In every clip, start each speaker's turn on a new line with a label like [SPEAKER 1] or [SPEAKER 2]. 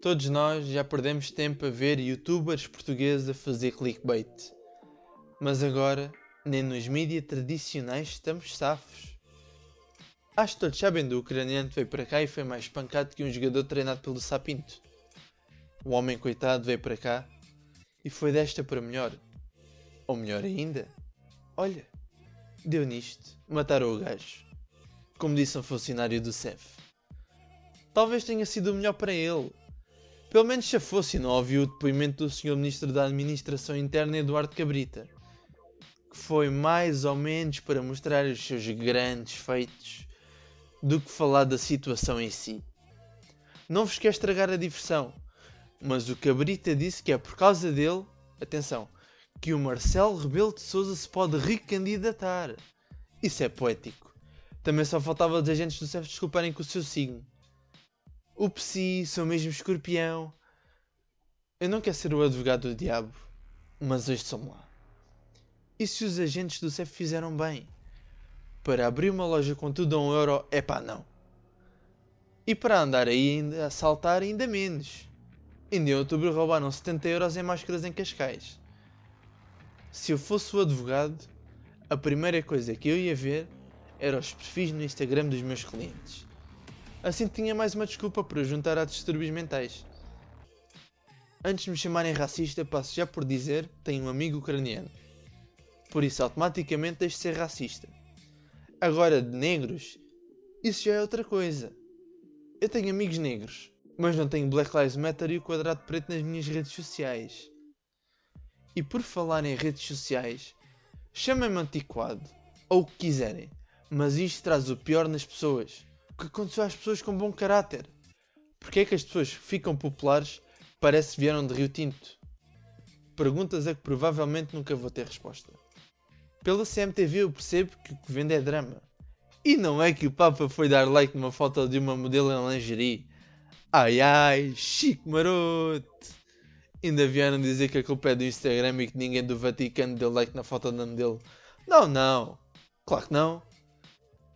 [SPEAKER 1] Todos nós já perdemos tempo a ver youtubers portugueses a fazer clickbait. Mas agora, nem nos mídias tradicionais estamos safos. Acho que todos sabem do ucraniano que veio para cá e foi mais espancado que um jogador treinado pelo Sapinto. O homem coitado veio para cá e foi desta para melhor. Ou melhor ainda, olha, deu nisto, mataram o gajo. Como disse um funcionário do CEF. Talvez tenha sido o melhor para ele, pelo menos se fosse não ouviu o depoimento do Sr. Ministro da Administração Interna Eduardo Cabrita, que foi mais ou menos para mostrar os seus grandes feitos do que falar da situação em si. Não vos quer estragar a diversão, mas o Cabrita disse que é por causa dele, atenção, que o Marcelo Rebelo de Souza se pode recandidatar. Isso é poético. Também só faltava os agentes do CEF desculparem com o seu signo. O Psi, sou mesmo escorpião. Eu não quero ser o advogado do diabo, mas hoje sou lá. E se os agentes do CEF fizeram bem? Para abrir uma loja com tudo a um euro, é pá, não. E para andar aí ainda a saltar, ainda menos. Ainda em outubro roubaram 70 euros em máscaras em Cascais. Se eu fosse o advogado, a primeira coisa que eu ia ver era os perfis no Instagram dos meus clientes. Assim tinha mais uma desculpa para juntar a distúrbios mentais. Antes de me chamarem racista, passo já por dizer tenho um amigo ucraniano. Por isso, automaticamente deixo de ser racista. Agora, de negros, isso já é outra coisa. Eu tenho amigos negros, mas não tenho Black Lives Matter e o quadrado preto nas minhas redes sociais. E por falar em redes sociais, chamem-me antiquado, ou o que quiserem, mas isto traz o pior nas pessoas que aconteceu às pessoas com bom caráter? Porquê é que as pessoas que ficam populares parece que vieram de Rio Tinto? Perguntas a que provavelmente nunca vou ter resposta. Pela CMTV eu percebo que o que vende é drama. E não é que o Papa foi dar like numa foto de uma modelo em lingerie. Ai ai, Chico Maroto! Ainda vieram dizer que a culpa é do Instagram e que ninguém do Vaticano deu like na foto da modelo. Não, não. Claro que não.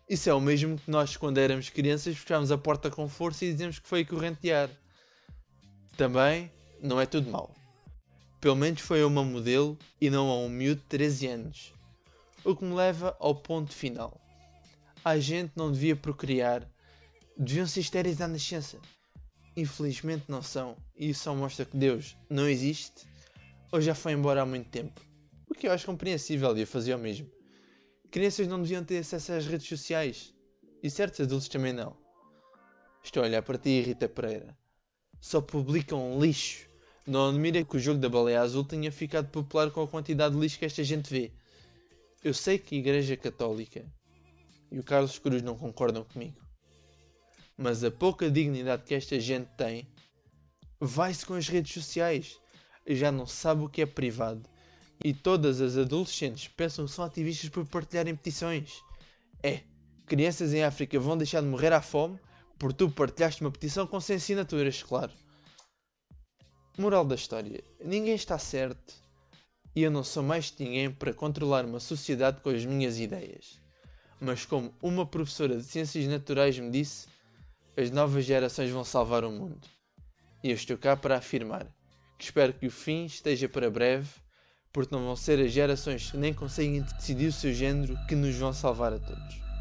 [SPEAKER 1] Isso é o mesmo que nós, quando éramos crianças, fechámos a porta com força e dizemos que foi correntear. Também não é tudo mau. Pelo menos foi a uma modelo e não a um miúdo de 13 anos. O que me leva ao ponto final. A gente não devia procriar, deviam ser estéreis à nascença. Infelizmente não são, e isso só mostra que Deus não existe ou já foi embora há muito tempo. O que eu acho compreensível e eu fazia o mesmo. Crianças não deviam ter acesso às redes sociais. E certos adultos também não. Estou a olhar para ti, Rita Pereira. Só publicam lixo. Não admira que o jogo da baleia azul tenha ficado popular com a quantidade de lixo que esta gente vê. Eu sei que a Igreja Católica e o Carlos Cruz não concordam comigo. Mas a pouca dignidade que esta gente tem vai-se com as redes sociais. Já não sabe o que é privado e todas as adolescentes pensam que são ativistas por partilharem petições. É, crianças em África vão deixar de morrer à fome por tu partilhaste uma petição com 100 assinaturas, claro. Moral da história: ninguém está certo e eu não sou mais ninguém para controlar uma sociedade com as minhas ideias. Mas, como uma professora de Ciências Naturais me disse, as novas gerações vão salvar o mundo. E eu estou cá para afirmar que espero que o fim esteja para breve porque não vão ser as gerações que nem conseguem decidir o seu género que nos vão salvar a todos.